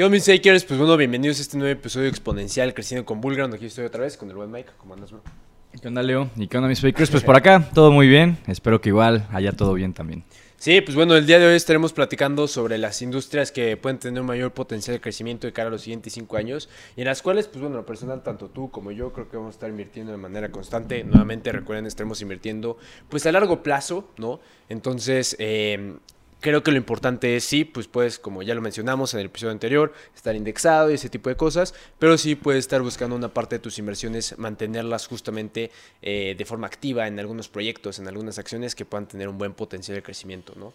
¿Qué onda, mis fakers? Pues bueno, bienvenidos a este nuevo episodio exponencial Creciendo con Bullground. Aquí estoy otra vez con el buen Mike. ¿Cómo andas, bro? ¿Qué onda, Leo? ¿Y qué onda, mis fakers? Pues por acá, todo muy bien. Espero que igual haya todo bien también. Sí, pues bueno, el día de hoy estaremos platicando sobre las industrias que pueden tener un mayor potencial de crecimiento de cara a los siguientes cinco años y en las cuales, pues bueno, lo personal, tanto tú como yo creo que vamos a estar invirtiendo de manera constante. Nuevamente, recuerden, estaremos invirtiendo pues a largo plazo, ¿no? Entonces, eh, Creo que lo importante es sí, pues puedes, como ya lo mencionamos en el episodio anterior, estar indexado y ese tipo de cosas, pero sí puedes estar buscando una parte de tus inversiones, mantenerlas justamente eh, de forma activa en algunos proyectos, en algunas acciones que puedan tener un buen potencial de crecimiento, ¿no?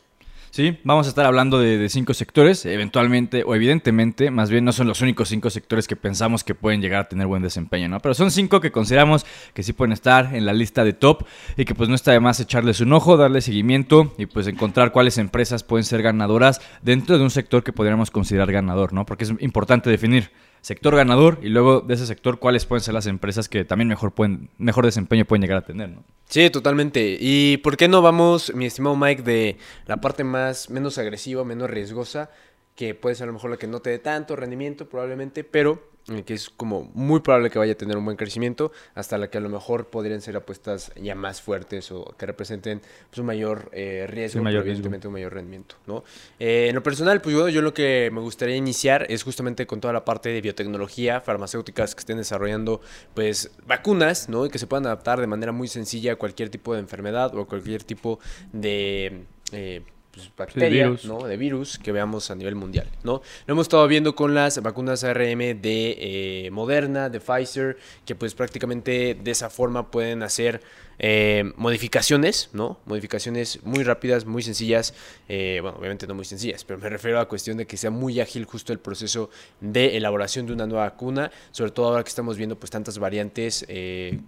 Sí, vamos a estar hablando de, cinco sectores, eventualmente o evidentemente, más bien no son los únicos cinco sectores que pensamos que pueden llegar a tener buen desempeño, ¿no? Pero son cinco que consideramos que sí pueden estar en la lista de top y que pues no está de más echarles un ojo, darle seguimiento y pues encontrar cuáles empresas pueden ser ganadoras dentro de un sector que podríamos considerar ganador, ¿no? Porque es importante definir sector ganador y luego de ese sector cuáles pueden ser las empresas que también mejor, pueden, mejor desempeño pueden llegar a tener, ¿no? Sí, totalmente. ¿Y por qué no vamos, mi estimado Mike, de la parte más menos agresiva, menos riesgosa, que puede ser a lo mejor la que no te dé tanto rendimiento probablemente, pero que es como muy probable que vaya a tener un buen crecimiento, hasta la que a lo mejor podrían ser apuestas ya más fuertes o que representen pues, un mayor eh, riesgo, mayor evidentemente un mayor rendimiento. ¿no? Eh, en lo personal, pues yo, yo lo que me gustaría iniciar es justamente con toda la parte de biotecnología, farmacéuticas que estén desarrollando pues vacunas, ¿no? Y que se puedan adaptar de manera muy sencilla a cualquier tipo de enfermedad o cualquier tipo de... Eh, pues, bacterias, ¿no? De virus que veamos a nivel mundial, ¿no? Lo hemos estado viendo con las vacunas ARM de eh, Moderna, de Pfizer, que pues prácticamente de esa forma pueden hacer eh, modificaciones, ¿no? Modificaciones muy rápidas, muy sencillas, eh, bueno, obviamente no muy sencillas, pero me refiero a la cuestión de que sea muy ágil justo el proceso de elaboración de una nueva vacuna, sobre todo ahora que estamos viendo pues tantas variantes,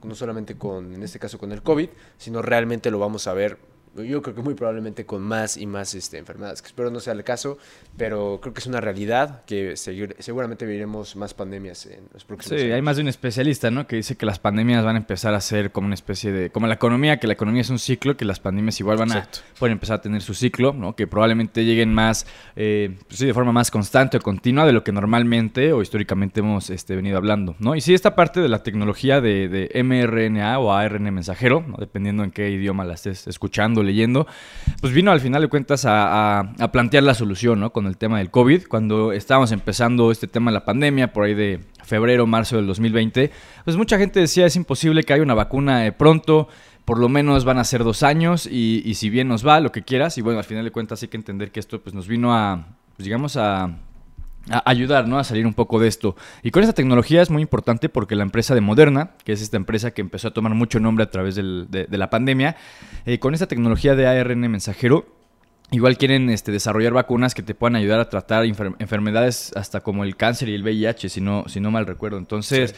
no solamente con, en este caso con el COVID, sino realmente lo vamos a ver yo creo que muy probablemente con más y más este, enfermedades, que espero no sea el caso, pero creo que es una realidad que seguramente viviremos más pandemias en los próximos sí, años. hay más de un especialista, ¿no? Que dice que las pandemias van a empezar a ser como una especie de, como la economía, que la economía es un ciclo, que las pandemias igual van a pueden empezar a tener su ciclo, ¿no? Que probablemente lleguen más, eh, pues sí, de forma más constante o continua de lo que normalmente o históricamente hemos este, venido hablando, ¿no? Y sí, esta parte de la tecnología de, de mRNA o ARN mensajero, ¿no? dependiendo en qué idioma la estés escuchando, leyendo, pues vino al final de cuentas a, plantear la solución, ¿no? Con el tema del COVID, cuando estábamos empezando este tema de la pandemia, por ahí de febrero, marzo del 2020, pues mucha gente decía es imposible que haya una vacuna eh, pronto, por lo menos van a ser dos años y, si bien nos va, lo que quieras, y bueno, al final de cuentas hay que entender que esto pues nos vino a, pues digamos a a ayudar ¿no? a salir un poco de esto. Y con esta tecnología es muy importante porque la empresa de Moderna, que es esta empresa que empezó a tomar mucho nombre a través de, la pandemia, eh, con esta tecnología de ARN mensajero, igual quieren este, desarrollar vacunas que te puedan ayudar a tratar enfermedades hasta como el cáncer y el VIH, si no, si no mal recuerdo. Entonces...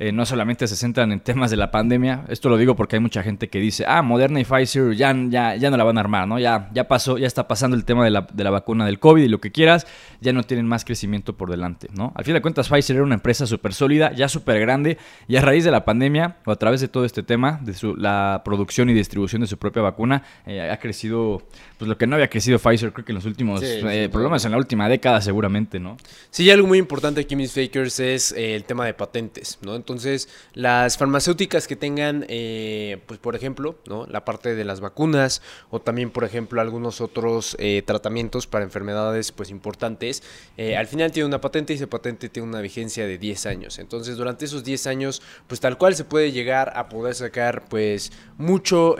Eh, no solamente se centran en temas de la pandemia. Esto lo digo porque hay mucha gente que dice, ah, Moderna y Pfizer ya, ya, ya no la van a armar, ¿no? Ya, ya pasó, ya está pasando el tema de la, de la vacuna del COVID y lo que quieras, ya no tienen más crecimiento por delante, ¿no? Al fin de cuentas, Pfizer era una empresa súper sólida, ya súper grande, y a raíz de la pandemia, o a través de todo este tema, de su, la producción y distribución de su propia vacuna, eh, ha crecido, pues lo que no había crecido Pfizer, creo que en los últimos, eh, problemas en la última década seguramente, ¿no? Sí, y algo muy importante aquí, mis fakers, es el tema de patentes, ¿no? Entonces, las farmacéuticas que tengan, eh, pues por ejemplo, ¿no? la parte de las vacunas o también, por ejemplo, algunos otros eh, tratamientos para enfermedades pues importantes, eh, al final tiene una patente y esa patente tiene una vigencia de 10 años. Entonces, durante esos 10 años, pues tal cual se puede llegar a poder sacar pues mucho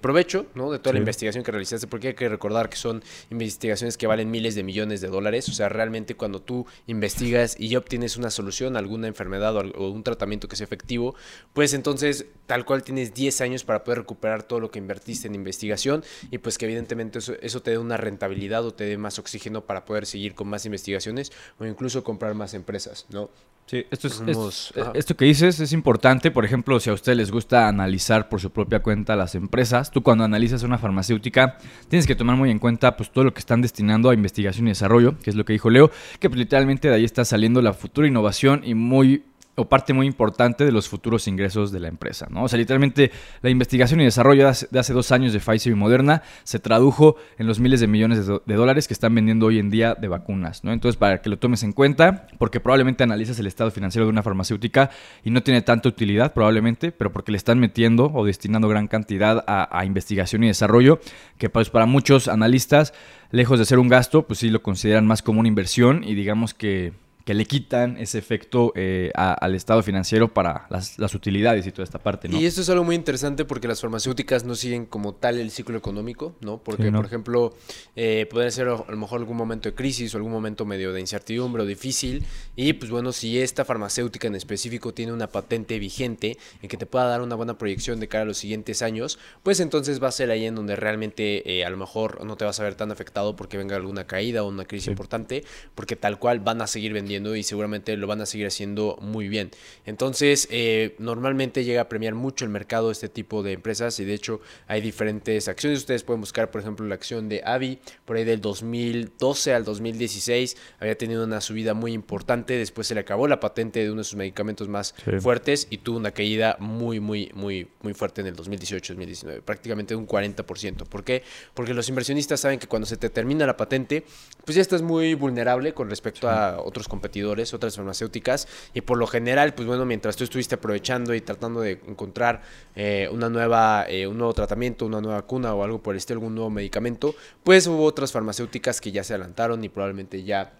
provecho, ¿no? De toda la investigación que realizaste, porque hay que recordar que son investigaciones que valen miles de millones de dólares, o sea, realmente cuando tú investigas y ya obtienes una solución a alguna enfermedad o un tratamiento, que sea efectivo, pues entonces tal cual tienes 10 años para poder recuperar todo lo que invertiste en investigación y pues que evidentemente eso, eso te dé una rentabilidad o te dé más oxígeno para poder seguir con más investigaciones o incluso comprar más empresas, ¿no? Sí, esto, es, eh, esto que dices es importante. Por ejemplo, si a ustedes les gusta analizar por su propia cuenta las empresas, tú cuando analizas una farmacéutica tienes que tomar muy en cuenta pues, todo lo que están destinando a investigación y desarrollo, que es lo que dijo Leo, que pues, literalmente de ahí está saliendo la futura innovación y muy o parte muy importante de los futuros ingresos de la empresa. ¿no? O sea, literalmente la investigación y desarrollo de hace, dos años de Pfizer y Moderna se tradujo en los miles de millones de, dólares que están vendiendo hoy en día de vacunas. ¿no? Entonces, para que lo tomes en cuenta, porque probablemente analizas el estado financiero de una farmacéutica y no tiene tanta utilidad, probablemente, pero porque le están metiendo o destinando gran cantidad a, a investigación y desarrollo, que pues para muchos analistas, lejos de ser un gasto, pues sí lo consideran más como una inversión y digamos que que le quitan ese efecto eh, al estado financiero para las, utilidades y toda esta parte, ¿no? Y esto es algo muy interesante porque las farmacéuticas no siguen como tal el ciclo económico, ¿no? Porque, por ejemplo, eh, puede ser a lo mejor algún momento de crisis o algún momento medio de incertidumbre o difícil y pues bueno, si esta farmacéutica en específico tiene una patente vigente en que te pueda dar una buena proyección de cara a los siguientes años, pues entonces va a ser ahí en donde realmente eh, a lo mejor no te vas a ver tan afectado porque venga alguna caída o una crisis importante, porque tal cual van a seguir vendiendo y seguramente lo van a seguir haciendo muy bien. Entonces, eh, normalmente llega a premiar mucho el mercado este tipo de empresas y de hecho hay diferentes acciones. Ustedes pueden buscar, por ejemplo, la acción de Avi, por ahí del 2012 al 2016 había tenido una subida muy importante, después se le acabó la patente de uno de sus medicamentos más fuertes y tuvo una caída muy, muy, muy, muy fuerte en el 2018-2019, prácticamente un 40%. ¿Por qué? Porque los inversionistas saben que cuando se te termina la patente, pues ya estás muy vulnerable con respecto a otros competidores otras farmacéuticas, y por lo general, pues bueno, mientras tú estuviste aprovechando y tratando de encontrar eh, una nueva, eh, un nuevo tratamiento, una nueva vacuna o algo por estilo, algún nuevo medicamento, pues hubo otras farmacéuticas que ya se adelantaron y probablemente ya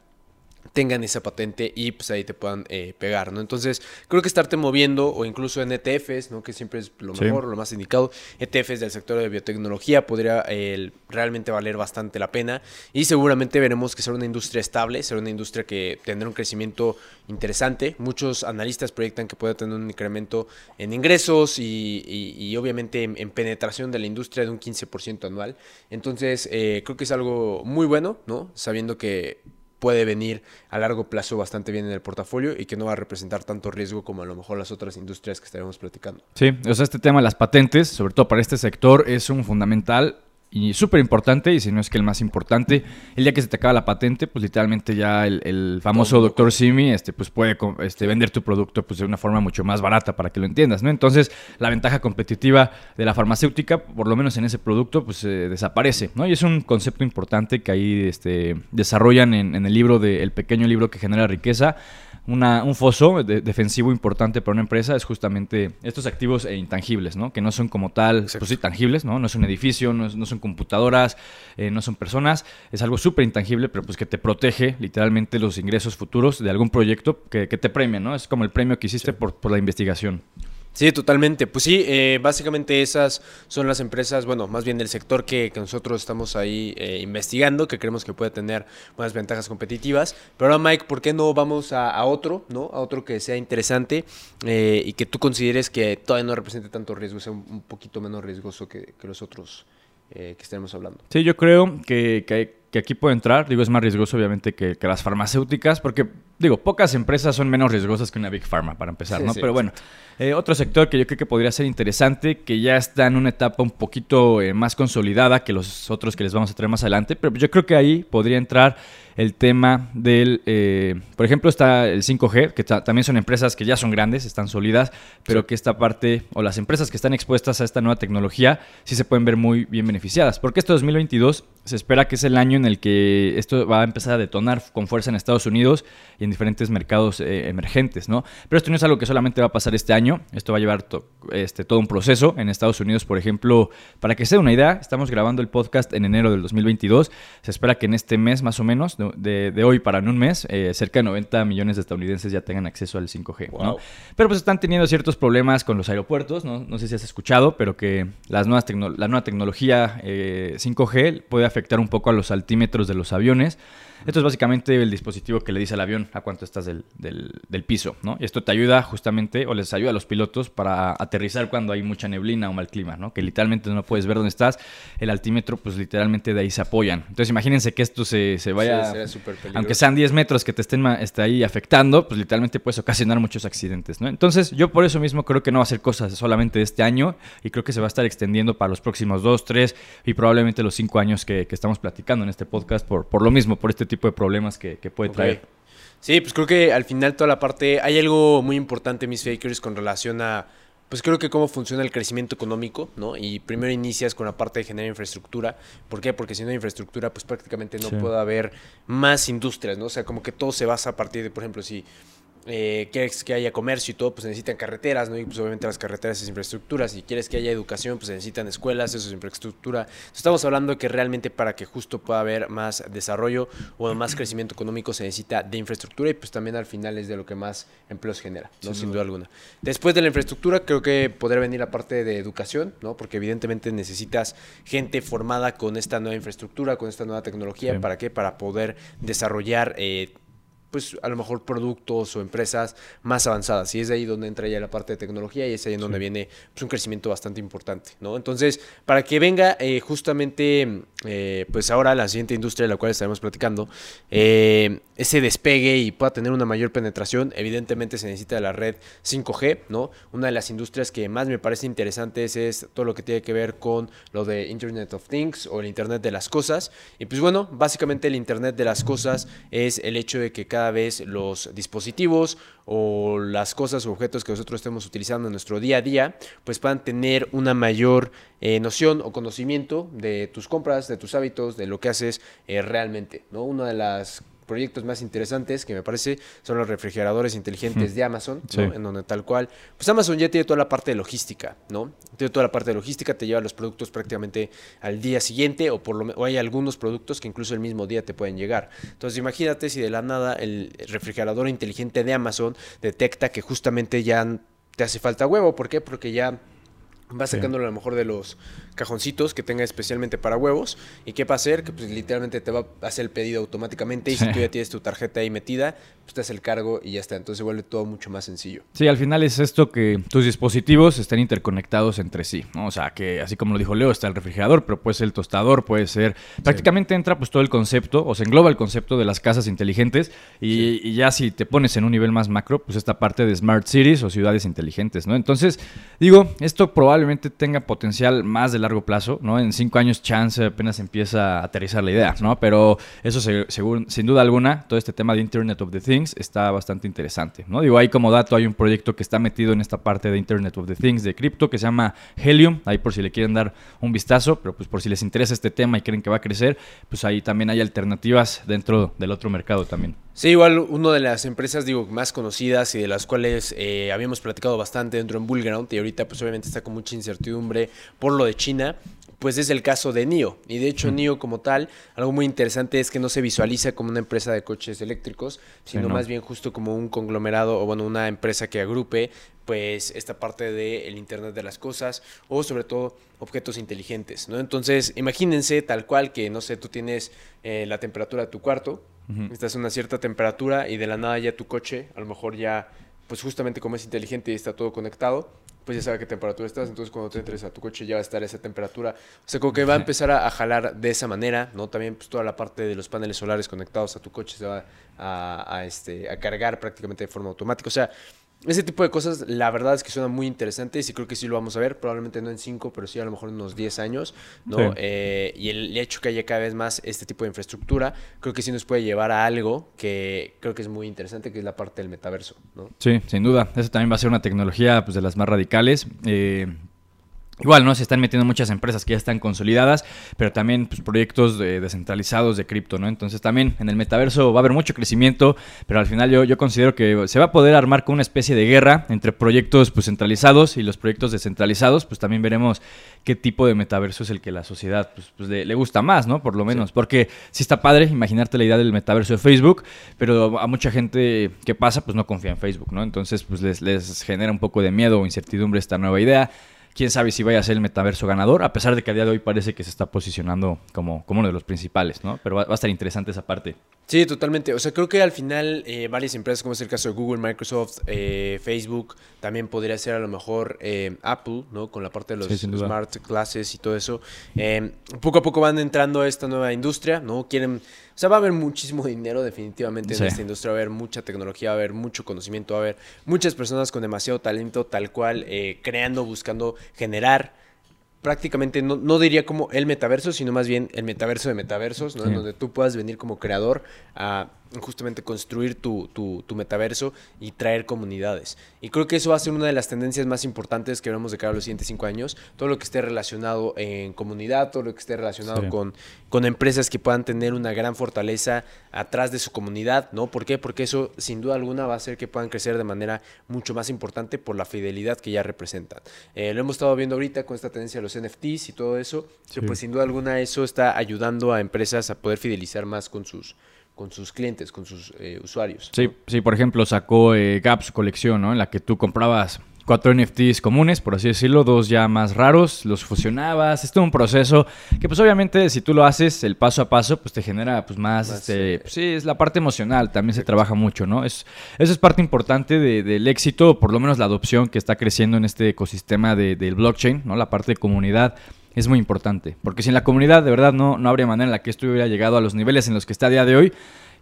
tengan esa patente y pues ahí te puedan eh, pegar, ¿no? Entonces, creo que estarte moviendo o incluso en ETFs, ¿no? Que siempre es lo mejor, lo más indicado. ETFs del sector de biotecnología podría realmente valer bastante la pena y seguramente veremos que será una industria estable, será una industria que tendrá un crecimiento interesante. Muchos analistas proyectan que puede tener un incremento en ingresos y, obviamente en, penetración de la industria de un 15% anual. Entonces, eh, creo que es algo muy bueno, ¿no? Sabiendo que puede venir a largo plazo bastante bien en el portafolio y que no va a representar tanto riesgo como a lo mejor las otras industrias que estaremos platicando. Sí, o sea, este tema de las patentes, sobre todo para este sector, es un fundamental y súper importante, y si no es que el más importante, el día que se te acaba la patente, pues literalmente ya el, famoso doctor Simi este, pues puede este, vender tu producto pues, de una forma mucho más barata para que lo entiendas, ¿no? Entonces, la ventaja competitiva de la farmacéutica, por lo menos en ese producto, pues desaparece, ¿no? Y es un concepto importante que ahí este, desarrollan en, en el libro de El pequeño libro que genera riqueza, un foso defensivo importante para una empresa es justamente estos activos e intangibles, ¿no? Que no son como tal, pues sí, tangibles, ¿no? No es un edificio, no, son computadoras, eh, no son personas, es algo súper intangible, pero pues que te protege literalmente los ingresos futuros de algún proyecto que, te premia, ¿no? Es como el premio que hiciste por, por la investigación. Sí, totalmente. Pues sí, eh, básicamente esas son las empresas, bueno, más bien del sector que, nosotros estamos ahí eh, investigando, que creemos que puede tener buenas ventajas competitivas. Pero ahora, Mike, ¿por qué no vamos a, otro, ¿no? A otro que sea interesante eh, y que tú consideres que todavía no represente tanto riesgo, sea un, poquito menos riesgoso que, los otros que estemos hablando? Sí, yo creo que, que, aquí puede entrar, digo, es más riesgoso obviamente que las farmacéuticas, porque digo, pocas empresas son menos riesgosas que una Big Pharma, para empezar, ¿no? Pero bueno, eh, otro sector que yo creo que podría ser interesante, que ya está en una etapa un poquito eh, más consolidada que los otros que les vamos a traer más adelante, pero yo creo que ahí podría entrar el tema del, eh, por ejemplo, está el 5G, que también son empresas que ya son grandes, están sólidas, pero que esta parte, o las empresas que están expuestas a esta nueva tecnología, sí se pueden ver muy bien beneficiadas, porque este 2022 se espera que es el año en el que esto va a empezar a detonar con fuerza en Estados Unidos y en diferentes mercados eh, emergentes, ¿no? Pero esto no es algo que solamente va a pasar este año, esto va a llevar este, todo un proceso. En Estados Unidos, por ejemplo, para que se una idea, estamos grabando el podcast en enero del 2022, se espera que en este mes más o menos, de, hoy para en un mes, eh, cerca de 90 millones de estadounidenses ya tengan acceso al 5G, ¿no? Pero pues están teniendo ciertos problemas con los aeropuertos, ¿no? No sé si has escuchado, pero que las nuevas la nueva tecnología 5G eh, puede afectar un poco a los altímetros de los aviones. Esto es básicamente el dispositivo que le dice al avión a cuánto estás del, del, piso, ¿no? Y esto te ayuda justamente, o les ayuda a los pilotos para aterrizar cuando hay mucha neblina o mal clima, ¿no? Que literalmente no puedes ver dónde estás. El altímetro, pues literalmente de ahí se apoyan. Entonces imagínense que esto se, se vaya, aunque sean 10 metros que te estén esté ahí afectando, pues literalmente puedes ocasionar muchos accidentes, ¿no? Entonces yo por eso mismo creo que no va a ser cosas solamente de este año y creo que se va a estar extendiendo para los próximos 2, 3 y probablemente los 5 años que, que estamos platicando en este podcast por, por lo mismo, por este tipo tipo de problemas que, puede traer. Sí, pues creo que al final toda la parte, hay algo muy importante, mis fakers, con relación a, pues creo que cómo funciona el crecimiento económico, ¿no? Y primero inicias con la parte de generar infraestructura. ¿Por qué? Porque si no hay infraestructura, pues prácticamente no puede haber más industrias, ¿no? O sea, como que todo se basa a partir de, por ejemplo, si eh, quieres que haya comercio y todo, pues necesitan carreteras, ¿no? Y pues obviamente las carreteras es infraestructura. Si quieres que haya educación, pues necesitan escuelas, eso es infraestructura. Estamos hablando que realmente para que justo pueda haber más desarrollo o más crecimiento económico se necesita de infraestructura y pues también al final es de lo que más empleos genera, ¿no? Sin, duda alguna. Después de la infraestructura creo que podría venir la parte de educación, ¿no? Porque evidentemente necesitas gente formada con esta nueva infraestructura, con esta nueva tecnología. ¿Para qué? Para poder desarrollar... Eh, pues a lo mejor productos o empresas más avanzadas. Y es ahí donde entra ya la parte de tecnología y es ahí en donde viene pues, un crecimiento bastante importante, ¿no? Entonces, para que venga eh, justamente, eh, pues ahora la siguiente industria de la cual estaremos platicando, eh, ese despegue y pueda tener una mayor penetración, evidentemente se necesita la red 5G, ¿no? Una de las industrias que más me parece interesantes es todo lo que tiene que ver con lo de Internet of Things o el Internet de las Cosas. Y pues bueno, básicamente el Internet de las Cosas es el hecho de que cada vez los dispositivos o las cosas o objetos que nosotros estemos utilizando en nuestro día a día, pues puedan tener una mayor eh, noción o conocimiento de tus compras, de tus hábitos, de lo que haces eh, realmente. ¿no? Una de las proyectos más interesantes que me parece son los refrigeradores inteligentes de Amazon, en donde tal cual, pues Amazon ya tiene toda la parte de logística, ¿no? Tiene toda la parte de logística, te lleva los productos prácticamente al día siguiente o por lo o hay algunos productos que incluso el mismo día te pueden llegar. Entonces imagínate si de la nada el refrigerador inteligente de Amazon detecta que justamente ya te hace falta huevo, ¿por qué? Porque ya vas sacándolo a lo mejor de los cajoncitos que tenga especialmente para huevos. ¿Y qué va a hacer? Que pues literalmente te va a hacer el pedido automáticamente y si tú ya tienes tu tarjeta ahí metida, pues te hace el cargo y ya está. Entonces se vuelve todo mucho más sencillo. Sí, al final es esto que tus dispositivos estén interconectados entre sí, ¿no? O sea, que así como lo dijo Leo, está el refrigerador, pero puede ser el tostador, puede ser... Prácticamente entra pues todo el concepto, o se engloba el concepto de las casas inteligentes y, y ya si te pones en un nivel más macro, pues esta parte de Smart Cities o ciudades inteligentes, ¿no? Entonces, digo, esto probablemente tenga potencial más de largo plazo, ¿no? En cinco años chance apenas empieza a aterrizar la idea, ¿no? Pero eso según, sin duda alguna, todo este tema de Internet of the Things está bastante interesante, ¿no? Digo, ahí como dato hay un proyecto que está metido en esta parte de Internet of the Things de cripto que se llama Helium, ahí por si le quieren dar un vistazo, pero pues por si les interesa este tema y creen que va a crecer, pues ahí también hay alternativas dentro del otro mercado también. Sí, igual una de las empresas, digo, más conocidas y de las cuales eh, habíamos platicado bastante dentro en Bullground y ahorita pues obviamente está con mucha incertidumbre por lo de China, pues es el caso de NIO. Y de hecho NIO como tal, algo muy interesante es que no se visualiza como una empresa de coches eléctricos, sino más bien justo como un conglomerado o bueno, una empresa que agrupe pues esta parte del Internet de las Cosas o sobre todo objetos inteligentes, ¿no? Entonces, imagínense tal cual que, no sé, tú tienes eh, la temperatura de tu cuarto, Estás a una cierta temperatura y de la nada ya tu coche, a lo mejor ya, pues justamente como es inteligente y está todo conectado, pues ya sabe qué temperatura estás, entonces cuando te entres a tu coche ya va a estar esa temperatura. O sea, como que va a empezar a, jalar de esa manera, ¿no? También pues toda la parte de los paneles solares conectados a tu coche se va a, a este, a cargar prácticamente de forma automática. O sea, ese tipo de cosas, la verdad es que suenan muy interesantes y creo que sí lo vamos a ver, probablemente no en 5, pero sí a lo mejor en unos 10 años, ¿no? Eh, y el hecho que haya cada vez más este tipo de infraestructura, creo que sí nos puede llevar a algo que creo que es muy interesante, que es la parte del metaverso, ¿no? Sí, sin duda. Eso también va a ser una tecnología pues, de las más radicales. Eh, Igual, ¿no? Se están metiendo muchas empresas que ya están consolidadas, pero también pues, proyectos descentralizados de cripto, ¿no? Entonces también en el metaverso va a haber mucho crecimiento, pero al final yo, yo considero que se va a poder armar con una especie de guerra entre proyectos pues, centralizados y los proyectos descentralizados, pues también veremos qué tipo de metaverso es el que la sociedad pues, pues le, gusta más, ¿no? Por lo menos, porque sí está padre imaginarte la idea del metaverso de Facebook, pero a mucha gente que pasa pues no confía en Facebook, ¿no? Entonces pues les, les genera un poco de miedo o incertidumbre esta nueva idea quién sabe si vaya a ser el metaverso ganador, a pesar de que a día de hoy parece que se está posicionando como, como uno de los principales, ¿no? Pero va, a estar interesante esa parte. Sí, totalmente. O sea, creo que al final eh, varias empresas, como es el caso de Google, Microsoft, eh, Facebook, también podría ser a lo mejor eh, Apple, ¿no? Con la parte de los smart classes y todo eso. poco a poco van entrando a esta nueva industria, ¿no? Quieren o sea, va a haber muchísimo dinero definitivamente en esta industria, va a haber mucha tecnología, va a haber mucho conocimiento, va a haber muchas personas con demasiado talento, tal cual, eh, creando, buscando generar. Prácticamente, no, no, diría como el metaverso, sino más bien el metaverso de metaversos, ¿no? En donde tú puedas venir como creador a justamente construir tu, tu, metaverso y traer comunidades. Y creo que eso va a ser una de las tendencias más importantes que veremos de cara a los siguientes cinco años. Todo lo que esté relacionado en comunidad, todo lo que esté relacionado con, con empresas que puedan tener una gran fortaleza atrás de su comunidad, ¿no? ¿Por qué? Porque eso sin duda alguna va a hacer que puedan crecer de manera mucho más importante por la fidelidad que ya representan. Eh, lo hemos estado viendo ahorita con esta tendencia de los NFTs y todo eso, pues sin duda alguna eso está ayudando a empresas a poder fidelizar más con sus con sus clientes, con sus eh, usuarios. Sí, sí, por ejemplo, sacó eh, Gap su colección, ¿no? En la que tú comprabas cuatro NFTs comunes, por así decirlo, dos ya más raros, los fusionabas, es un proceso que pues obviamente si tú lo haces el paso a paso, pues te genera pues más, este, pues, sí, es la parte emocional, también se trabaja mucho, ¿no? Es, eso es parte importante del éxito, por lo menos la adopción que está creciendo en este ecosistema del blockchain, ¿no? La parte de comunidad es muy importante. Porque sin la comunidad, de verdad, no, no habría manera en la que esto hubiera llegado a los niveles en los que está a día de hoy.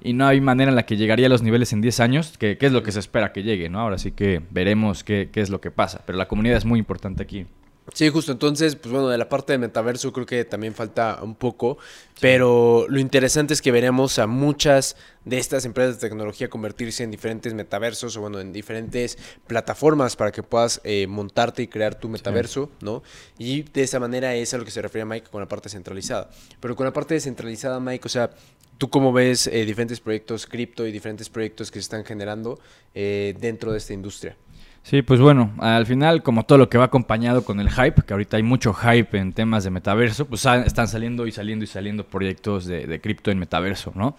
Y no hay manera en la que llegaría a los niveles en 10 años, que, es lo que se espera que llegue, ¿no? Ahora sí que veremos qué, qué es lo que pasa. Pero la comunidad es muy importante aquí. Sí, justo. Entonces, pues bueno, de la parte de metaverso creo que también falta un poco, pero lo interesante es que veremos a muchas de estas empresas de tecnología convertirse en diferentes metaversos o bueno, en diferentes plataformas para que puedas eh, montarte y crear tu metaverso, ¿no? Y de esa manera es a lo que se refiere Mike con la parte centralizada. Pero con la parte descentralizada, Mike, o sea, ¿tú cómo ves eh, diferentes proyectos cripto y diferentes proyectos que se están generando eh, dentro de esta industria? Sí, pues bueno, al final, como todo lo que va acompañado con el hype, que ahorita hay mucho hype en temas de metaverso, pues están saliendo y saliendo y saliendo proyectos de, de cripto en metaverso, ¿no?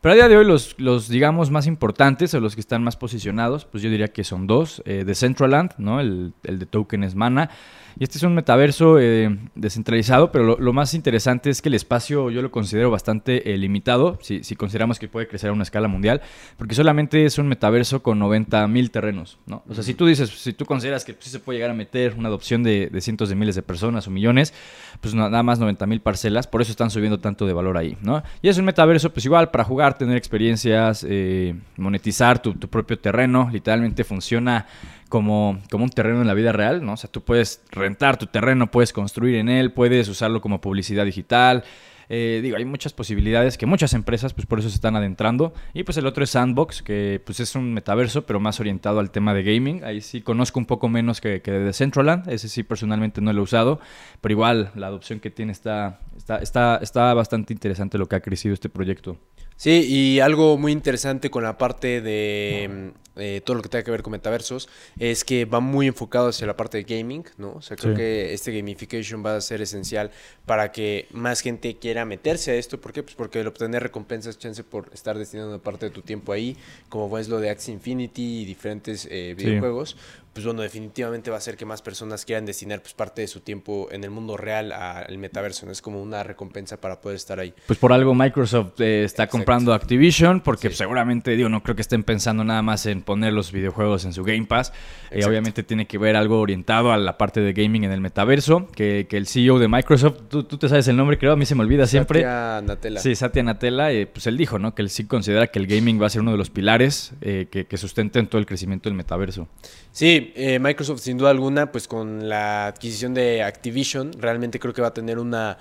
Pero a día de hoy los, los, digamos, más importantes o los que están más posicionados, pues yo diría que son dos. Eh, Decentraland, ¿no? El, el de tokens Mana y este es un metaverso eh, descentralizado, pero lo, más interesante es que el espacio yo lo considero bastante eh, limitado, si, consideramos que puede crecer a una escala mundial, porque solamente es un metaverso con 90 mil terrenos, ¿no? O sea, si tú dices, si tú consideras que sí se puede llegar a meter una adopción de, cientos de miles de personas o millones, pues nada más 90 mil parcelas, por eso están subiendo tanto de valor ahí, ¿no? Y es un metaverso, pues igual, para jugar, tener experiencias, eh, monetizar tu propio terreno, literalmente funciona como, como un terreno en la vida real, ¿no? O sea, tú puedes rentar tu terreno, puedes construir en él, puedes usarlo como publicidad digital. Eh, digo, hay muchas posibilidades que muchas empresas, pues por eso se están adentrando. Y pues el otro es Sandbox, que pues es un metaverso, pero más orientado al tema de gaming. Ahí sí conozco un poco menos que, que de Decentraland. Ese sí personalmente no lo he usado. Pero igual, la adopción que tiene está, está, está, está bastante interesante lo que ha crecido este proyecto. Sí, y algo muy interesante con la parte de eh, todo lo que tenga que ver con metaversos es que va muy enfocado hacia la parte de gaming, ¿no? O sea, creo que este gamification va a ser esencial para que más gente quiera meterse a esto. ¿Por qué? Pues porque el obtener recompensas, chance por estar destinando parte de tu tiempo ahí, como es lo de Axie Infinity y diferentes eh, videojuegos, pues bueno, definitivamente va a ser que más personas quieran destinar pues parte de su tiempo en el mundo real al metaverso, ¿no? Es como una recompensa para poder estar ahí. Pues por algo Microsoft eh, está comprando Activision, porque seguramente, digo, no creo que estén pensando nada más en poner los videojuegos en su Game Pass. Eh, obviamente tiene que ver algo orientado a la parte de gaming en el metaverso, que, el CEO de Microsoft, tú, te sabes el nombre, creo, a mí se me olvida siempre. Satya Natella. Sí, Satya Natella, eh, pues él dijo, ¿no? Que él sí considera que el gaming va a ser uno de los pilares que, que sustenten todo el crecimiento del metaverso. Sí, eh, Microsoft sin duda alguna, pues con la adquisición de Activision, realmente creo que va a tener una,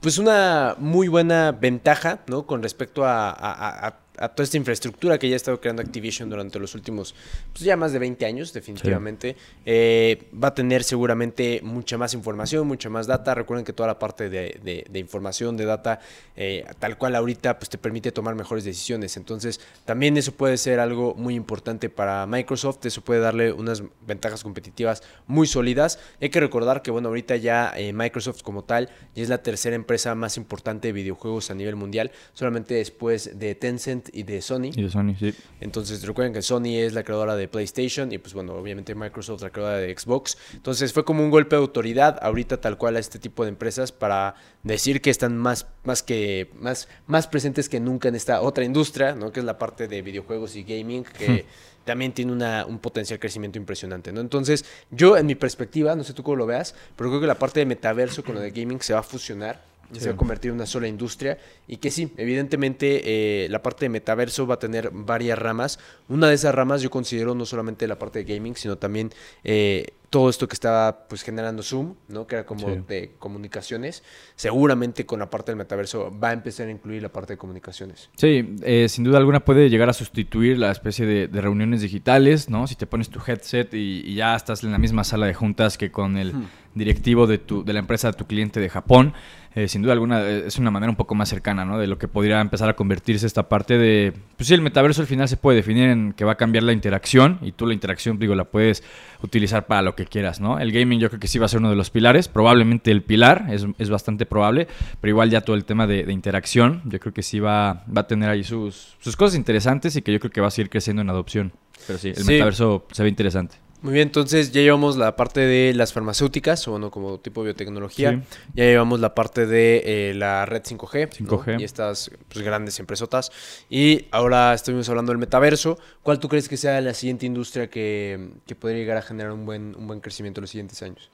pues una muy buena ventaja, ¿no? Con respecto a a toda esta infraestructura que ya ha estado creando Activision durante los últimos, pues ya más de 20 años, definitivamente. Eh, va a tener seguramente mucha más información, mucha más data. Recuerden que toda la parte de, información, de data, eh, tal cual ahorita, pues te permite tomar mejores decisiones. Entonces, también eso puede ser algo muy importante para Microsoft. Eso puede darle unas ventajas competitivas muy sólidas. Hay que recordar que, bueno, ahorita ya eh, Microsoft como tal ya es la tercera empresa más importante de videojuegos a nivel mundial, solamente después de Tencent y de Sony. Y de Sony, sí. Entonces recuerden que Sony es la creadora de PlayStation y pues bueno, obviamente Microsoft la creadora de Xbox. Entonces fue como un golpe de autoridad ahorita tal cual a este tipo de empresas para decir que están más, más, que, más, más presentes que nunca en esta otra industria, ¿no? que es la parte de videojuegos y gaming, que hmm. también tiene una, un potencial crecimiento impresionante. ¿no? Entonces yo en mi perspectiva, no sé tú cómo lo veas, pero creo que la parte de metaverso con lo de gaming se va a fusionar se va a convertir en una sola industria y que sí, evidentemente eh, la parte de metaverso va a tener varias ramas. Una de esas ramas yo considero no solamente la parte de gaming, sino también eh, todo esto que estaba pues generando Zoom, ¿no? Que era como de comunicaciones. Seguramente con la parte del metaverso va a empezar a incluir la parte de comunicaciones. Sí, eh, sin duda alguna puede llegar a sustituir la especie de, reuniones digitales, ¿no? Si te pones tu headset y, ya estás en la misma sala de juntas que con el directivo de, tu, de la empresa de tu cliente de Japón. Eh, sin duda alguna eh, es una manera un poco más cercana, ¿no? De lo que podría empezar a convertirse esta parte de... Pues sí, el metaverso al final se puede definir en que va a cambiar la interacción y tú la interacción, digo, la puedes utilizar para lo que quieras, ¿no? El gaming yo creo que sí va a ser uno de los pilares, probablemente el pilar, es, es bastante probable, pero igual ya todo el tema de, interacción, yo creo que sí va, va a tener ahí sus, sus cosas interesantes y que yo creo que va a seguir creciendo en adopción. Pero sí, el metaverso se ve interesante. Muy bien, entonces ya llevamos la parte de las farmacéuticas, o bueno, como tipo biotecnología. Ya llevamos la parte de eh, la red 5G, 5G. y estas pues, grandes empresotas. Y ahora estuvimos hablando del metaverso. ¿Cuál tú crees que sea la siguiente industria que, que podría llegar a generar un buen, un buen crecimiento en los siguientes años?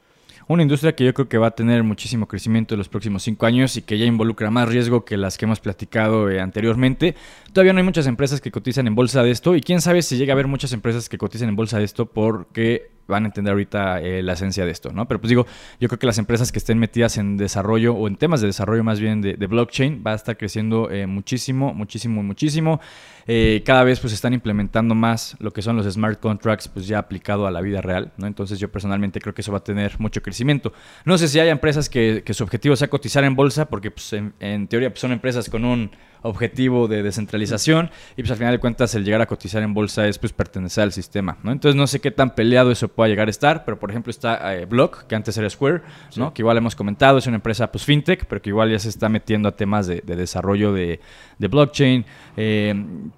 Una industria que yo creo que va a tener muchísimo crecimiento en los próximos cinco años y que ya involucra más riesgo que las que hemos platicado eh, anteriormente. Todavía no hay muchas empresas que cotizan en bolsa de esto y quién sabe si llega a haber muchas empresas que cotizan en bolsa de esto porque van a entender ahorita eh, la esencia de esto, ¿no? Pero pues digo, yo creo que las empresas que estén metidas en desarrollo o en temas de desarrollo más bien de, blockchain va a estar creciendo eh, muchísimo, muchísimo, muchísimo. Eh, cada vez pues están implementando más lo que son los smart contracts pues ya aplicado a la vida real, ¿no? Entonces yo personalmente creo que eso va a tener mucho crecimiento. No sé si hay empresas que, su objetivo sea cotizar en bolsa porque pues en, en teoría pues, son empresas con un objetivo de descentralización y pues al final de cuentas el llegar a cotizar en bolsa es pues pertenecer al sistema, ¿no? Entonces no sé qué tan peleado eso pueda llegar a estar, pero por ejemplo está eh, Block, que antes era Square, ¿no? Que igual hemos comentado, es una empresa pues fintech, pero que igual ya se está metiendo a temas de, desarrollo de, blockchain, eh,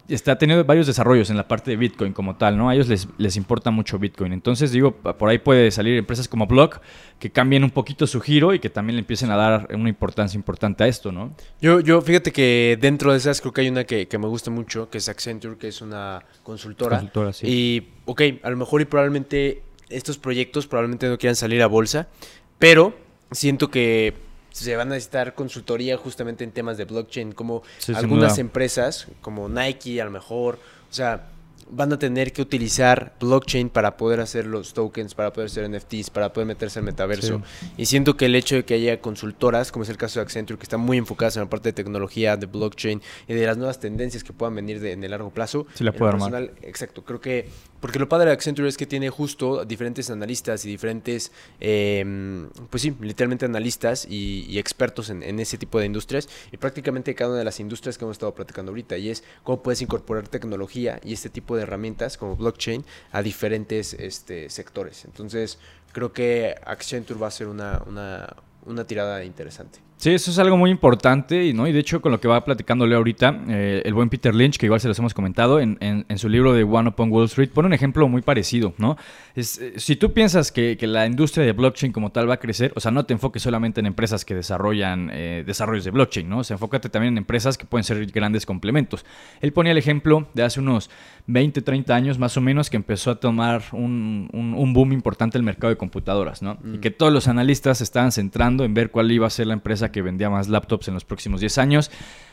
está teniendo varios desarrollos en la parte de Bitcoin como tal, ¿no? A ellos les, les importa mucho Bitcoin, entonces digo, por ahí puede salir empresas como Block que cambien un poquito su giro y que también le empiecen a dar una importancia importante a esto, ¿no? Yo, yo fíjate que dentro de esas creo que hay una que, me gusta mucho, que es Accenture, que es una consultora. Consultora, sí. Y, ok, a lo mejor y probablemente estos proyectos probablemente no quieran salir a bolsa, pero siento que se van a necesitar consultoría justamente en temas de blockchain, como algunas empresas, como Nike a lo mejor, o sea van a tener que utilizar blockchain para poder hacer los tokens, para poder hacer NFTs, para poder meterse al metaverso. Y siento que el hecho de que haya consultoras, como es el caso de Accenture, que están muy enfocadas en la parte de tecnología, de blockchain y de las nuevas tendencias que puedan venir en el largo plazo. Sí, la puedo armar. Exacto, creo que porque lo padre de Accenture es que tiene justo diferentes analistas y diferentes, em, pues sí, literalmente analistas y, expertos en, en, ese tipo de industrias y prácticamente cada una de las industrias que hemos estado platicando ahorita y es cómo puedes incorporar tecnología y este tipo de herramientas como blockchain a diferentes este, sectores. Entonces creo que Accenture va a ser una, una tirada interesante. Sí, eso es algo muy importante, ¿no? Y de hecho, con lo que va platicándole ahorita, eh, el buen Peter Lynch, que igual se los hemos comentado, en, en, su libro de One Upon Wall Street, pone un ejemplo muy parecido, ¿no? Es, eh, si tú piensas que, que, la industria de blockchain como tal va a crecer, o sea, no te enfoques solamente en empresas que desarrollan eh, desarrollos de blockchain, ¿no? O sea, enfócate también en empresas que pueden ser grandes complementos. Él ponía el ejemplo de hace unos 20, 30 años más o menos que empezó a tomar un, un, boom importante el mercado de computadoras, ¿no? Y mm. que todos los analistas estaban centrando en ver cuál iba a ser la empresa que vendía más laptops en los próximos 10 años.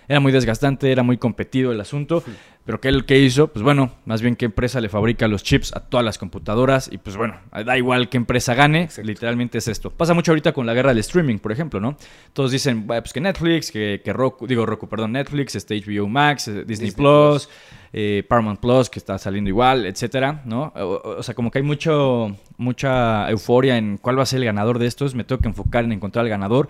Era muy desgastante, era muy competido el asunto, pero ¿qué, que hizo? Pues bueno, más bien qué empresa le fabrica los chips a todas las computadoras y pues bueno, da igual qué empresa gane, literalmente es esto. Pasa mucho ahorita con la guerra del streaming, por ejemplo, ¿no? Todos dicen, pues que Netflix, que, que Roku, digo Roku, perdón, Netflix, este HBO Max, eh, Disney, Plus, eh, Paramount Plus, que está saliendo igual, etcétera, ¿no? O, sea, como que hay mucho, mucha euforia en cuál va a ser el ganador de estos, me tengo que enfocar en encontrar al ganador.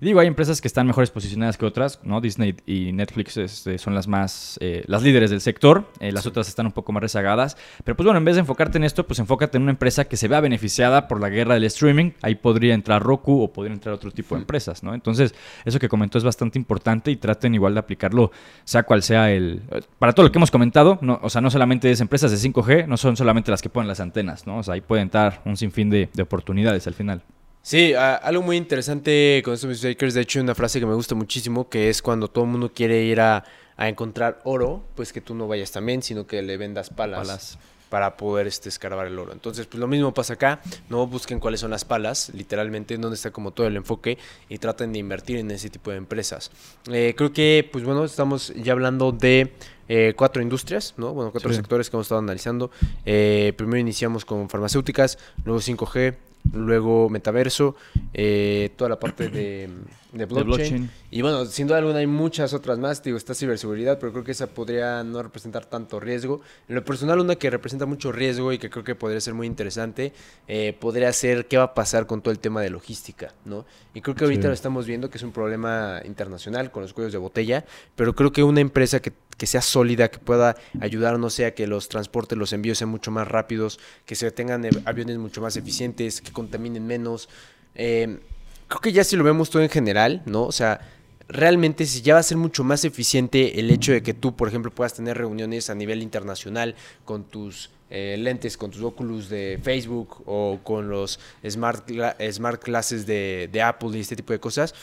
Digo, hay empresas que están mejores posicionadas que otras, ¿no? Disney y Netflix este, son las más, eh, las líderes del sector, eh, las otras están un poco más rezagadas, pero pues bueno, en vez de enfocarte en esto, pues enfócate en una empresa que se vea beneficiada por la guerra del streaming, ahí podría entrar Roku o podría entrar otro tipo de empresas, ¿no? Entonces, eso que comentó es bastante importante y traten igual de aplicarlo, sea cual sea el, para todo lo que hemos comentado, no, o sea, no solamente es empresas de 5G, no son solamente las que ponen las antenas, ¿no? O sea, ahí puede entrar un sinfín de, de oportunidades al final. Sí, algo muy interesante con estos Bakers, de hecho, una frase que me gusta muchísimo, que es cuando todo el mundo quiere ir a, encontrar oro, pues que tú no vayas también, sino que le vendas palas, para poder este, escarbar el oro. Entonces, pues lo mismo pasa acá, no busquen cuáles son las palas, literalmente, donde está como todo el enfoque, y traten de invertir en ese tipo de empresas. Eh, creo que, pues bueno, estamos ya hablando de eh, cuatro industrias, ¿no? Bueno, cuatro sectores que hemos estado analizando. Eh, primero iniciamos con farmacéuticas, luego 5G, luego metaverso, eh, toda la parte de, blockchain. Y bueno, sin duda alguna hay muchas otras más. Digo, está ciberseguridad, pero creo que esa podría no representar tanto riesgo. En lo personal, una que representa mucho riesgo y que creo que podría ser muy interesante, eh, podría ser qué va a pasar con todo el tema de logística, ¿no? Y creo que ahorita lo estamos viendo, que es un problema internacional con los cuellos de botella, pero creo que una empresa que, que sea sólida, que pueda ayudar, no sea que los transportes, los envíos sean mucho más rápidos, que se tengan aviones mucho más eficientes, que contaminen menos. Eh, creo que ya si lo vemos todo en general, ¿no? O sea, realmente si ya va a ser mucho más eficiente el hecho de que tú, por ejemplo, puedas tener reuniones a nivel internacional con tus eh, lentes, con tus Oculus de Facebook o con los Smart, smart Classes de, Apple y este tipo de cosas.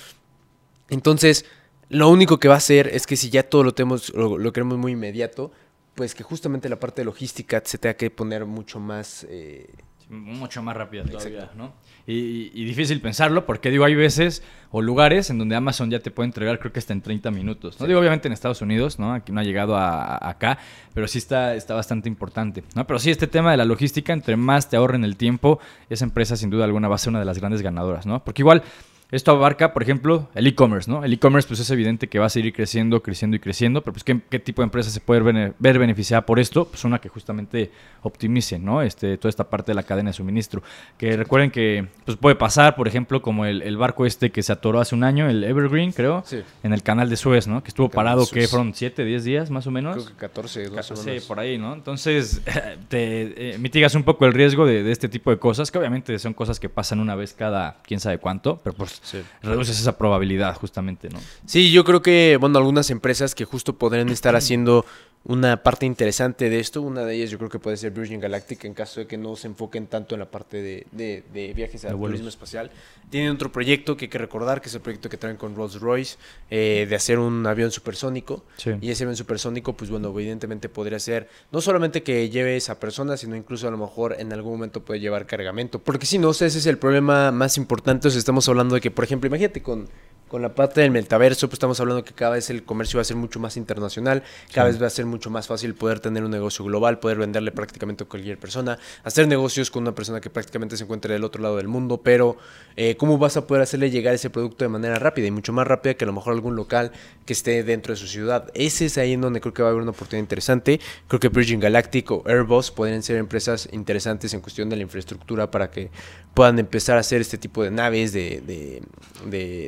Entonces, lo único que va a hacer es que si ya todo lo tenemos, lo, queremos muy inmediato, pues que justamente la parte de logística se tenga que poner mucho más... Eh, mucho más rápida todavía, ¿no? Y, difícil pensarlo porque digo, hay veces o lugares en donde Amazon ya te puede entregar creo que hasta en 30 minutos. No digo obviamente en Estados Unidos, ¿no? Aquí no ha llegado a, acá, pero sí está, está bastante importante, ¿no? Pero sí, este tema de la logística, entre más te ahorren el tiempo, esa empresa sin duda alguna va a ser una de las grandes ganadoras, ¿no? Porque igual esto abarca, por ejemplo, el e-commerce, ¿no? El e-commerce, pues es evidente que va a seguir creciendo, creciendo y creciendo, pero pues ¿qué, tipo de empresa se puede ver, beneficiada por esto? Pues una que justamente optimice, ¿no? Este, toda esta parte de la cadena de suministro. Que recuerden que pues puede pasar, por ejemplo, como el, barco este que se atoró hace un año, el Evergreen, creo, en el canal de Suez, ¿no? Que estuvo parado, que fueron 7, 10 días más o menos. Creo que 14, 12 por ahí, ¿no? Entonces, te eh, mitigas un poco el riesgo de, de este tipo de cosas, que obviamente son cosas que pasan una vez cada quién sabe cuánto, pero pues reduces esa probabilidad justamente, ¿no? Sí, yo creo que, bueno, algunas empresas que justo podrían estar haciendo una parte interesante de esto. Una de ellas yo creo que puede ser Virgin Galactic en caso de que no se enfoquen tanto en la parte de, de, viajes al turismo espacial. Tienen otro proyecto que hay que recordar, que es el proyecto que traen con Rolls Royce, eh, de hacer un avión supersónico. Y ese avión supersónico, pues bueno, evidentemente podría ser no solamente que lleve esa persona, sino incluso a lo mejor en algún momento puede llevar cargamento. Porque si no, ese es el problema más importante. O estamos hablando de que, por ejemplo, imagínate con con la parte del metaverso, pues estamos hablando que cada vez el comercio va a ser mucho más internacional, cada vez va a ser mucho más fácil poder tener un negocio global, poder venderle prácticamente a cualquier persona, hacer negocios con una persona que prácticamente se encuentra del otro lado del mundo, pero eh, ¿cómo vas a poder hacerle llegar ese producto de manera rápida y mucho más rápida que a lo mejor algún local que esté dentro de su ciudad? Ese es ahí en donde creo que va a haber una oportunidad interesante. Creo que Virgin Galactic o Airbus podrían ser empresas interesantes en cuestión de la infraestructura para que puedan empezar a hacer este tipo de naves, de, de,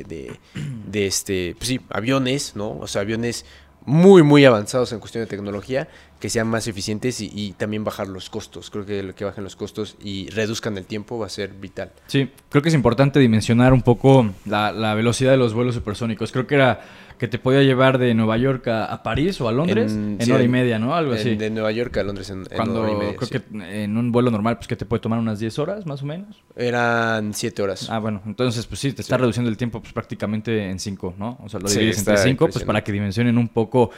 de de este, pues sí, aviones, ¿no? O sea, aviones muy, muy avanzados en cuestión de tecnología, que sean más eficientes y, también bajar los costos. Creo que lo que bajen los costos y reduzcan el tiempo va a ser vital. Sí, creo que es importante dimensionar un poco la, la velocidad de los vuelos supersónicos. Creo que era que te podía llevar de Nueva York a, París o a Londres en, hora y media, ¿no? Algo así. De Nueva York a Londres en, Cuando, hora y media. Creo que en un vuelo normal, pues que te puede tomar unas 10 horas más o menos. Eran 7 horas. Ah, bueno, entonces pues sí, te está reduciendo el tiempo pues prácticamente en 5, ¿no? O sea, lo divides entre 5 pues para que dimensionen un poco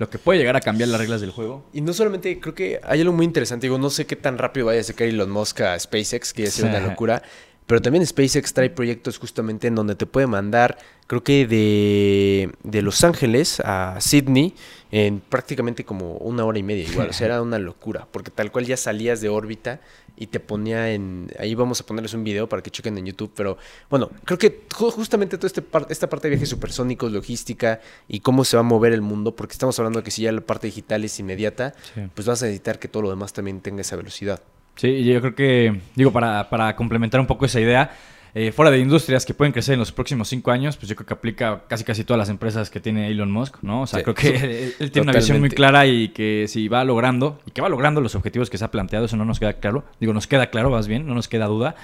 lo que puede llegar a cambiar las reglas del juego. Y no solamente, creo que hay algo muy interesante, digo, no sé qué tan rápido vaya a sacar Elon Musk a SpaceX, que ya sido una locura, pero también SpaceX trae proyectos justamente en donde te puede mandar, creo que de, de Los Ángeles a Sydney en prácticamente como una hora y media igual. O sea, era una locura, porque tal cual ya salías de órbita y te ponía en... Ahí vamos a ponerles un video para que chequen en YouTube, pero bueno, creo que justamente toda este esta parte de viajes supersónicos, logística y cómo se va a mover el mundo, porque estamos hablando de que si ya la parte digital es inmediata, pues vas a necesitar que todo lo demás también tenga esa velocidad. Sí, yo creo que, digo, para, para complementar un poco esa idea, eh, fuera de industrias que pueden crecer en los próximos cinco años, pues yo creo que aplica casi casi todas las empresas que tiene Elon Musk, ¿no? O sea, creo que él tiene una visión muy clara y que si va logrando, y que va logrando los objetivos que se ha planteado, eso no nos queda claro. Digo, nos queda claro, más bien, no nos queda duda.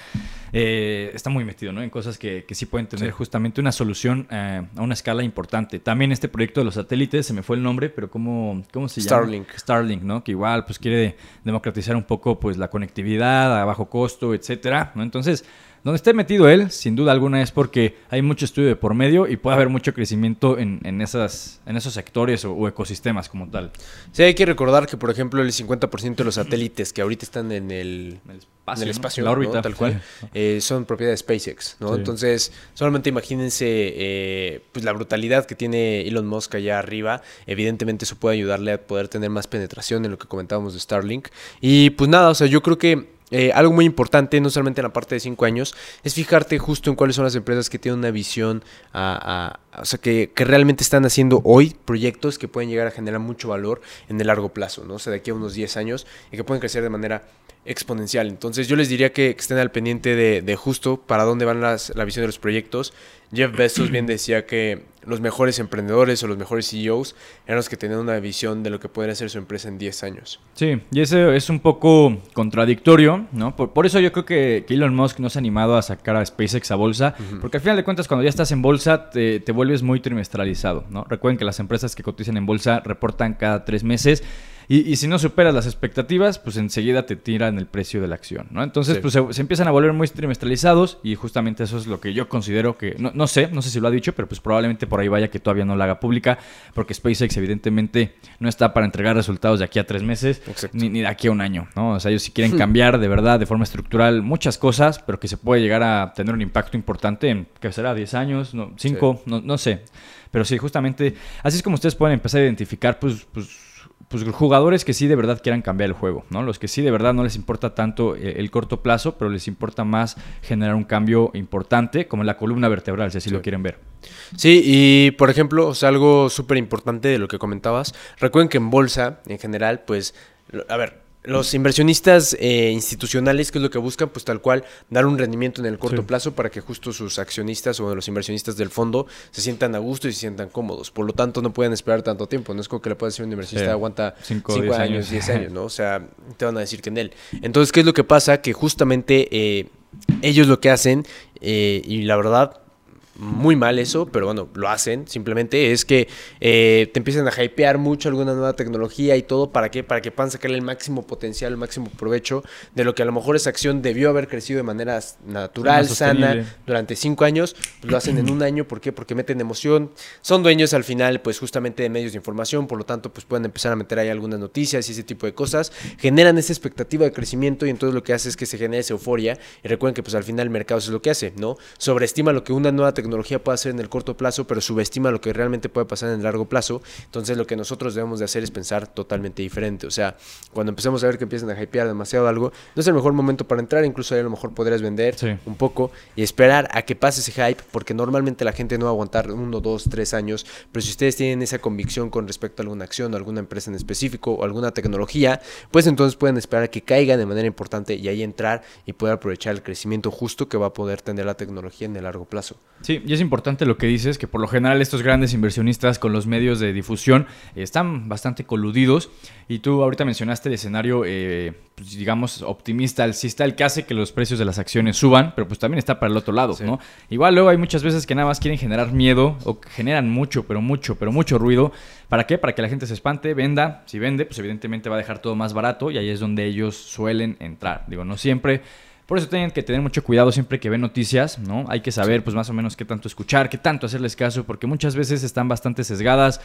Eh, está muy metido, ¿no? En cosas que, que sí pueden tener justamente una solución eh, a una escala importante. También este proyecto de los satélites, se me fue el nombre, pero ¿cómo, cómo se llama? Starlink. Starlink, ¿no? Que igual pues quiere democratizar un poco pues la conectividad a bajo costo, etcétera, ¿no? Entonces donde esté metido él, sin duda alguna, es porque hay mucho estudio de por medio y puede haber mucho crecimiento en, en esas, en esos sectores o, ecosistemas como tal. Sí, hay que recordar que, por ejemplo, el 50% de los satélites que ahorita están en el, espacio, en el espacio la órbita, tal cual, eh, son propiedad de SpaceX, ¿no? Entonces, solamente imagínense eh, pues la brutalidad que tiene Elon Musk allá arriba. Evidentemente eso puede ayudarle a poder tener más penetración en lo que comentábamos de Starlink. Y pues nada, o sea, yo creo que eh, algo muy importante, no solamente en la parte de 5 años, es fijarte justo en cuáles son las empresas que tienen una visión, o sea, que, que, realmente están haciendo hoy proyectos que pueden llegar a generar mucho valor en el largo plazo, ¿no? O sea, de aquí a unos 10 años y que pueden crecer de manera exponencial. Entonces yo les diría que, estén al pendiente de, justo para dónde van las, la visión de los proyectos. Jeff Bezos bien decía que los mejores emprendedores o los mejores CEOs eran los que tenían una visión de lo que podría ser su empresa en 10 años. Sí, y eso es un poco contradictorio, ¿no? Por, eso yo creo que, Elon Musk no se ha animado a sacar a SpaceX a bolsa, porque al final de cuentas cuando ya estás en bolsa te, te vuelves muy trimestralizado, ¿no? Recuerden que las empresas que cotizan en bolsa reportan cada tres meses y, si no superas las expectativas, pues enseguida te tiran el precio de la acción, ¿no? Entonces, pues se, empiezan a volver muy trimestralizados y justamente eso es lo que yo considero que, no, no, sé, no sé si lo ha dicho, pero pues probablemente por ahí vaya que todavía no la haga pública, porque SpaceX evidentemente no está para entregar resultados de aquí a tres meses, ni, ni, de aquí a un año, ¿no? O sea, ellos si quieren cambiar de verdad, de forma estructural, muchas cosas, pero que se puede llegar a tener un impacto importante en, ¿qué será? ¿10 años? No, ¿5? No, no sé. Pero sí, justamente, así es como ustedes pueden empezar a identificar, pues, pues pues jugadores que sí de verdad quieran cambiar el juego, ¿no? Los que sí de verdad no les importa tanto eh, el, corto plazo, pero les importa más generar un cambio importante, como en la columna vertebral, si así lo quieren ver. Sí, y por ejemplo, o sea, algo súper importante de lo que comentabas, recuerden que en bolsa, en general, pues, a ver, los inversionistas eh, institucionales, ¿qué es lo que buscan? Pues tal cual, dar un rendimiento en el corto plazo para que justo sus accionistas o los inversionistas del fondo se sientan a gusto y se sientan cómodos. Por lo tanto, no pueden esperar tanto tiempo. No es como que le pueda decir un inversionista aguanta 5 años, 10 años, ¿no? O sea, te van a decir que en él. Entonces, ¿qué es lo que pasa? Que justamente eh, ellos lo que hacen, eh, y la verdad, muy mal eso, pero bueno, lo hacen. Simplemente es que eh, te empiezan a hypear mucho alguna nueva tecnología y todo. ¿Para qué? Para que puedan sacarle el máximo potencial, el máximo provecho de lo que a lo mejor esa acción debió haber crecido de manera natural, sana, durante cinco años. Pues lo hacen en un año. ¿Por qué? Porque meten emoción. Son dueños al final, pues justamente de medios de información. Por lo tanto, pues pueden empezar a meter ahí algunas noticias y ese tipo de cosas. Generan esa expectativa de crecimiento y entonces lo que hace es que se genere esa euforia. Y recuerden que pues al final el mercado es lo que hace, ¿no? Sobreestima lo que una nueva tecnología tecnología puede hacer en el corto plazo, pero subestima lo que realmente puede pasar en el largo plazo. Entonces lo que nosotros debemos de hacer es pensar totalmente diferente. O sea, cuando empezamos a ver que empiezan a hypear demasiado algo, no es el mejor momento para entrar, incluso ahí a lo mejor podrías vender un poco y esperar a que pase ese hype, porque normalmente la gente no va a aguantar uno, dos, tres años, pero si ustedes tienen esa convicción con respecto a alguna acción o alguna empresa en específico o alguna tecnología, pues entonces pueden esperar a que caiga de manera importante y ahí entrar y poder aprovechar el crecimiento justo que va a poder tener la tecnología en el largo plazo. Sí, y es importante lo que dices, que por lo general estos grandes inversionistas con los medios de difusión están bastante coludidos. Y tú ahorita mencionaste el escenario, eh, pues, digamos, optimista, alcista, el que hace que los precios de las acciones suban, pero pues también está para el otro lado, ¿no? Igual luego hay muchas veces que nada más quieren generar miedo o generan mucho, pero mucho, pero mucho ruido. ¿Para qué? Para que la gente se espante, venda. Si vende, pues evidentemente va a dejar todo más barato y ahí es donde ellos suelen entrar. Digo, no siempre por eso tienen que tener mucho cuidado siempre que ven noticias, ¿no? Hay que saber, pues más o menos qué tanto escuchar, qué tanto hacerles caso, porque muchas veces están bastante sesgadas,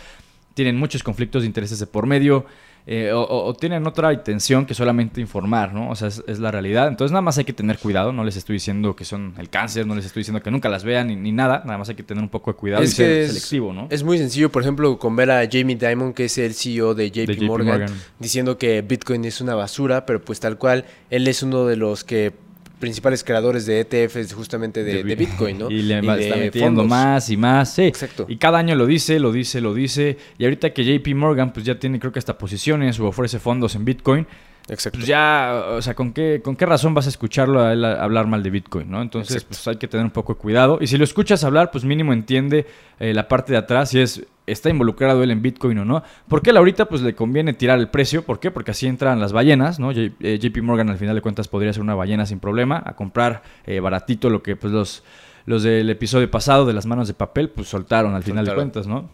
tienen muchos conflictos de intereses de por medio. Eh, o, tienen otra intención que solamente informar, ¿no? O sea, es, la realidad. Entonces, nada más hay que tener cuidado. No les estoy diciendo que son el cáncer, no les estoy diciendo que nunca las vean ni, nada. Nada más hay que tener un poco de cuidado y ser selectivo, ¿no? Es muy sencillo, por ejemplo, con ver a Jamie Dimon, que es el CEO de JP, Morgan, diciendo que Bitcoin es una basura, pero pues tal cual, él es uno de los que principales creadores de ETFs justamente de, Bitcoin, ¿no? Y le está metiendo más y más, sí. Exacto. Y cada año lo dice, lo dice, lo dice. Y ahorita que JP Morgan pues ya tiene creo que hasta posiciones o ofrece fondos en Bitcoin, Exacto. Pues ya, o sea, ¿con qué, ¿con qué razón vas a escucharlo a él hablar mal de Bitcoin, no? Entonces, pues hay que tener un poco de cuidado. Y si lo escuchas hablar, pues mínimo entiende eh, la parte de atrás si es está involucrado él en Bitcoin o no. Porque él ahorita pues le conviene tirar el precio. ¿Por qué? Porque así entran las ballenas, ¿no? JP eh, Morgan al final de cuentas podría ser una ballena sin problema, a comprar eh, baratito lo que pues los los del episodio pasado de las manos de papel, pues soltaron al final de cuentas, ¿no?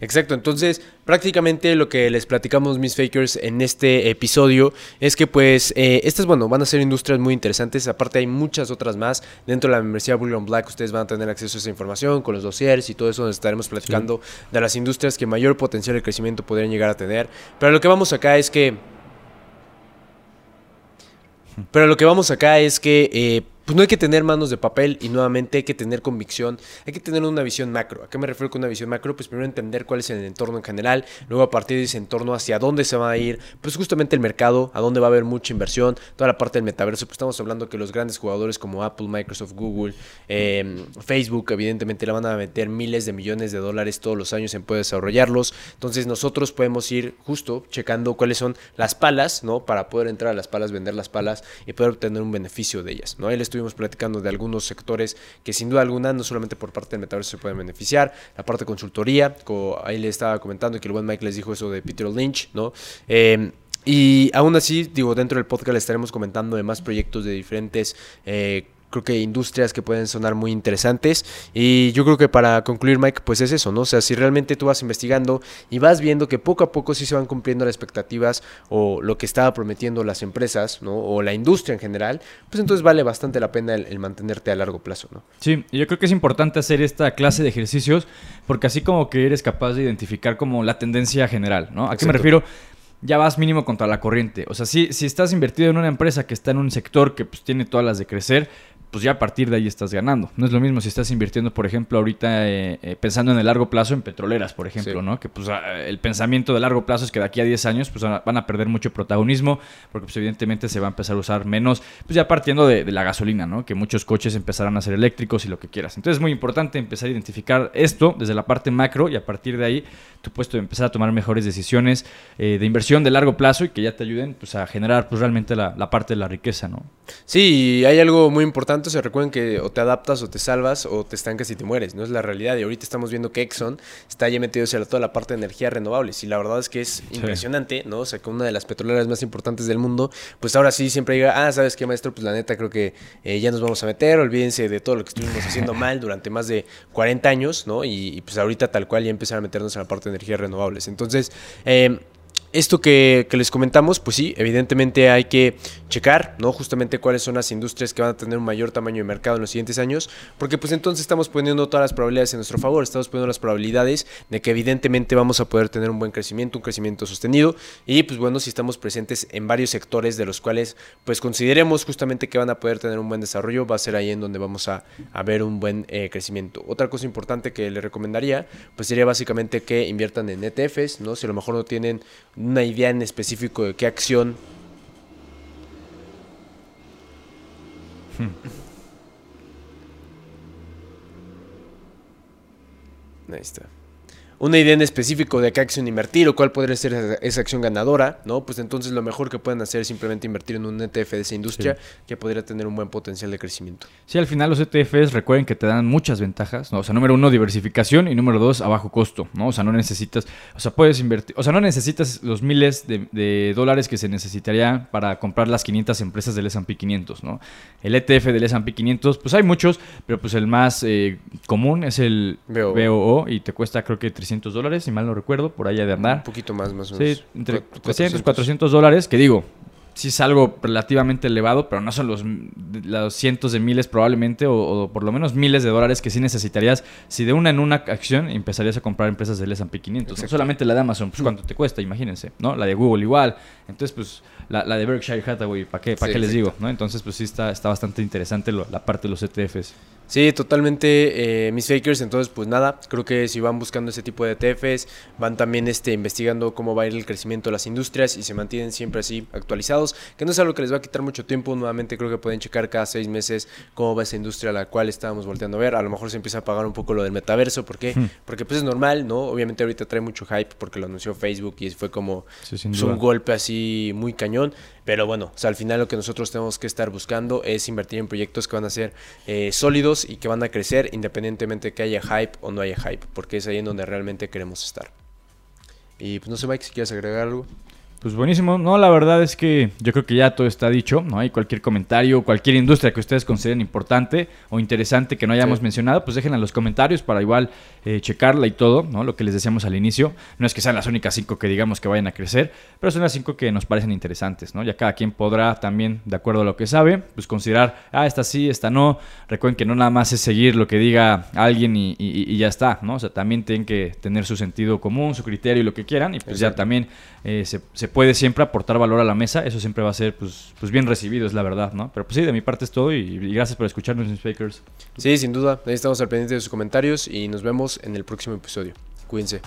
Exacto, entonces prácticamente lo que les platicamos mis fakers en este episodio es que pues eh, estas bueno van a ser industrias muy interesantes, aparte hay muchas otras más. Dentro de la membresía Bullion Black, ustedes van a tener acceso a esa información con los dossiers y todo eso, donde estaremos platicando de las industrias que mayor potencial de crecimiento podrían llegar a tener, pero lo que vamos acá es que pero lo que vamos acá es que eh, pues no hay que tener manos de papel y nuevamente hay que tener convicción, hay que tener una visión macro. ¿A qué me refiero con una visión macro? Pues primero entender cuál es el entorno en general, luego a partir de ese entorno hacia dónde se va a ir, pues justamente el mercado, a dónde va a haber mucha inversión, toda la parte del metaverso, pues estamos hablando que los grandes jugadores como Apple, Microsoft, Google, em, Facebook, evidentemente le van a meter miles de millones de dólares todos los años en poder desarrollarlos. Entonces nosotros podemos ir justo checando cuáles son las palas, ¿no? Para poder entrar a las palas, vender las palas y poder obtener un beneficio de ellas, ¿no? Estuvimos platicando de algunos sectores que sin duda alguna, no solamente por parte del metaverso se pueden beneficiar, la parte de consultoría, como ahí le estaba comentando que el buen Mike les dijo eso de Peter Lynch, ¿no? Eh, y aún así, digo, dentro del podcast estaremos comentando de más proyectos de diferentes eh, creo que industrias que pueden sonar muy interesantes. Y yo creo que para concluir, Mike, pues es eso, ¿no? O sea, si realmente tú vas investigando y vas viendo que poco a poco sí se van cumpliendo las expectativas o lo que estaba prometiendo las empresas, ¿no? O la industria en general, pues entonces vale bastante la pena el, mantenerte a largo plazo, ¿no? Sí, yo creo que es importante hacer esta clase de ejercicios porque así como que eres capaz de identificar como la tendencia general, ¿no? ¿A qué me refiero? Ya vas mínimo contra la corriente. O sea, si, si estás invertido en una empresa que está en un sector que pues, tiene todas las de crecer, pues ya a partir de ahí estás ganando. No es lo mismo si estás invirtiendo, por ejemplo, ahorita eh, eh, pensando en el largo plazo en petroleras, por ejemplo, ¿no? Que pues el pensamiento de largo plazo es que de aquí a 10 años pues van a perder mucho protagonismo porque pues evidentemente se va a empezar a usar menos, pues ya partiendo de, la gasolina, ¿no? Que muchos coches empezarán a ser eléctricos y lo que quieras. Entonces es muy importante empezar a identificar esto desde la parte macro y a partir de ahí tú puedes empezar a tomar mejores decisiones eh, de inversión de largo plazo y que ya te ayuden pues a generar pues realmente la, la parte de la riqueza, ¿no? Sí, hay algo muy importante se recuerden que o te adaptas o te salvas o te estancas y te mueres, no es la realidad. Y ahorita estamos viendo que Exxon está ya metido en toda la parte de energías renovables y la verdad es que es impresionante, ¿no? O sea, que una de las petroleras más importantes del mundo, pues ahora sí siempre diga, ah, ¿sabes qué, maestro? Pues la neta creo que eh, ya nos vamos a meter, olvídense de todo lo que estuvimos haciendo mal durante más de 40 años, ¿no? Y, pues ahorita tal cual ya empezar a meternos en la parte de energías renovables. Entonces, eh, esto que, les comentamos, pues sí, evidentemente hay que checar, ¿no? Justamente cuáles son las industrias que van a tener un mayor tamaño de mercado en los siguientes años, porque pues entonces estamos poniendo todas las probabilidades en nuestro favor, estamos poniendo las probabilidades de que evidentemente vamos a poder tener un buen crecimiento, un crecimiento sostenido, y pues bueno, si estamos presentes en varios sectores de los cuales pues consideremos justamente que van a poder tener un buen desarrollo, va a ser ahí en donde vamos a, ver un buen eh, crecimiento. Otra cosa importante que les recomendaría, pues sería básicamente que inviertan en ETFs, ¿no? Si a lo mejor no tienen una idea en específico de qué acción. Hmm. Ahí está una idea en específico de qué acción invertir o cuál podría ser esa, acción ganadora, ¿no? Pues entonces lo mejor que pueden hacer es simplemente invertir en un ETF de esa industria que podría tener un buen potencial de crecimiento. Sí, al final los ETFs recuerden que te dan muchas ventajas, ¿no? O sea, número uno, diversificación y número dos, a bajo costo, ¿no? O sea, no necesitas, o sea, puedes invertir, o sea, no necesitas los miles de, dólares que se necesitaría para comprar las 500 empresas del S&P 500, ¿no? El ETF del S&P 500, pues hay muchos, pero pues el más eh, común es el BOO y te cuesta creo que 300 dólares, si mal no recuerdo, por allá de andar. Un poquito más, más o menos. Sí, entre 300, 400 dólares, que digo, sí es algo relativamente elevado, pero no son los, los cientos de miles probablemente, o, por lo menos miles de dólares que sí necesitarías si de una en una acción empezarías a comprar empresas del S&P 500. No solamente la de Amazon, pues cuánto te cuesta, imagínense, ¿no? La de Google igual. Entonces, pues la, la de Berkshire Hathaway, ¿para qué, para qué les digo? ¿no? Entonces, pues sí está, está bastante interesante la parte de los ETFs. Sí, totalmente eh, mis fakers, entonces pues nada, creo que si van buscando ese tipo de ETFs, van también este, investigando cómo va a ir el crecimiento de las industrias y se mantienen siempre así actualizados, que no es algo que les va a quitar mucho tiempo, nuevamente creo que pueden checar cada seis meses cómo va esa industria a la cual estábamos volteando a ver, a lo mejor se empieza a pagar un poco lo del metaverso, ¿por qué? Hmm. Porque pues es normal, ¿no? Obviamente ahorita trae mucho hype porque lo anunció Facebook y fue como un golpe así muy cañón, pero bueno, o sea, al final lo que nosotros tenemos que estar buscando es invertir en proyectos que van a ser eh, sólidos y que van a crecer independientemente de que haya hype o no haya hype, porque es ahí en donde realmente queremos estar. Y pues no sé, Mike, si quieres agregar algo. Pues buenísimo. No, la verdad es que yo creo que ya todo está dicho, ¿no? Hay cualquier comentario, cualquier industria que ustedes consideren importante o interesante que no hayamos mencionado, pues déjenla en los comentarios para igual eh, checarla y todo, ¿no? Lo que les decíamos al inicio. No es que sean las únicas cinco que digamos que vayan a crecer, pero son las cinco que nos parecen interesantes, ¿no? Ya cada quien podrá también, de acuerdo a lo que sabe, pues considerar, ah, esta sí, esta no. Recuerden que no nada más es seguir lo que diga alguien y, ya está, ¿no? O sea, también tienen que tener su sentido común, su criterio y lo que quieran, y pues ya también eh, se, se puede siempre aportar valor a la mesa, eso siempre va a ser pues, pues bien recibido, es la verdad, ¿no? Pero pues sí, de mi parte es todo y, gracias por escucharnos, Speakers. Sí, sin duda, ahí estamos al pendiente de sus comentarios y nos vemos en el próximo episodio. Cuídense.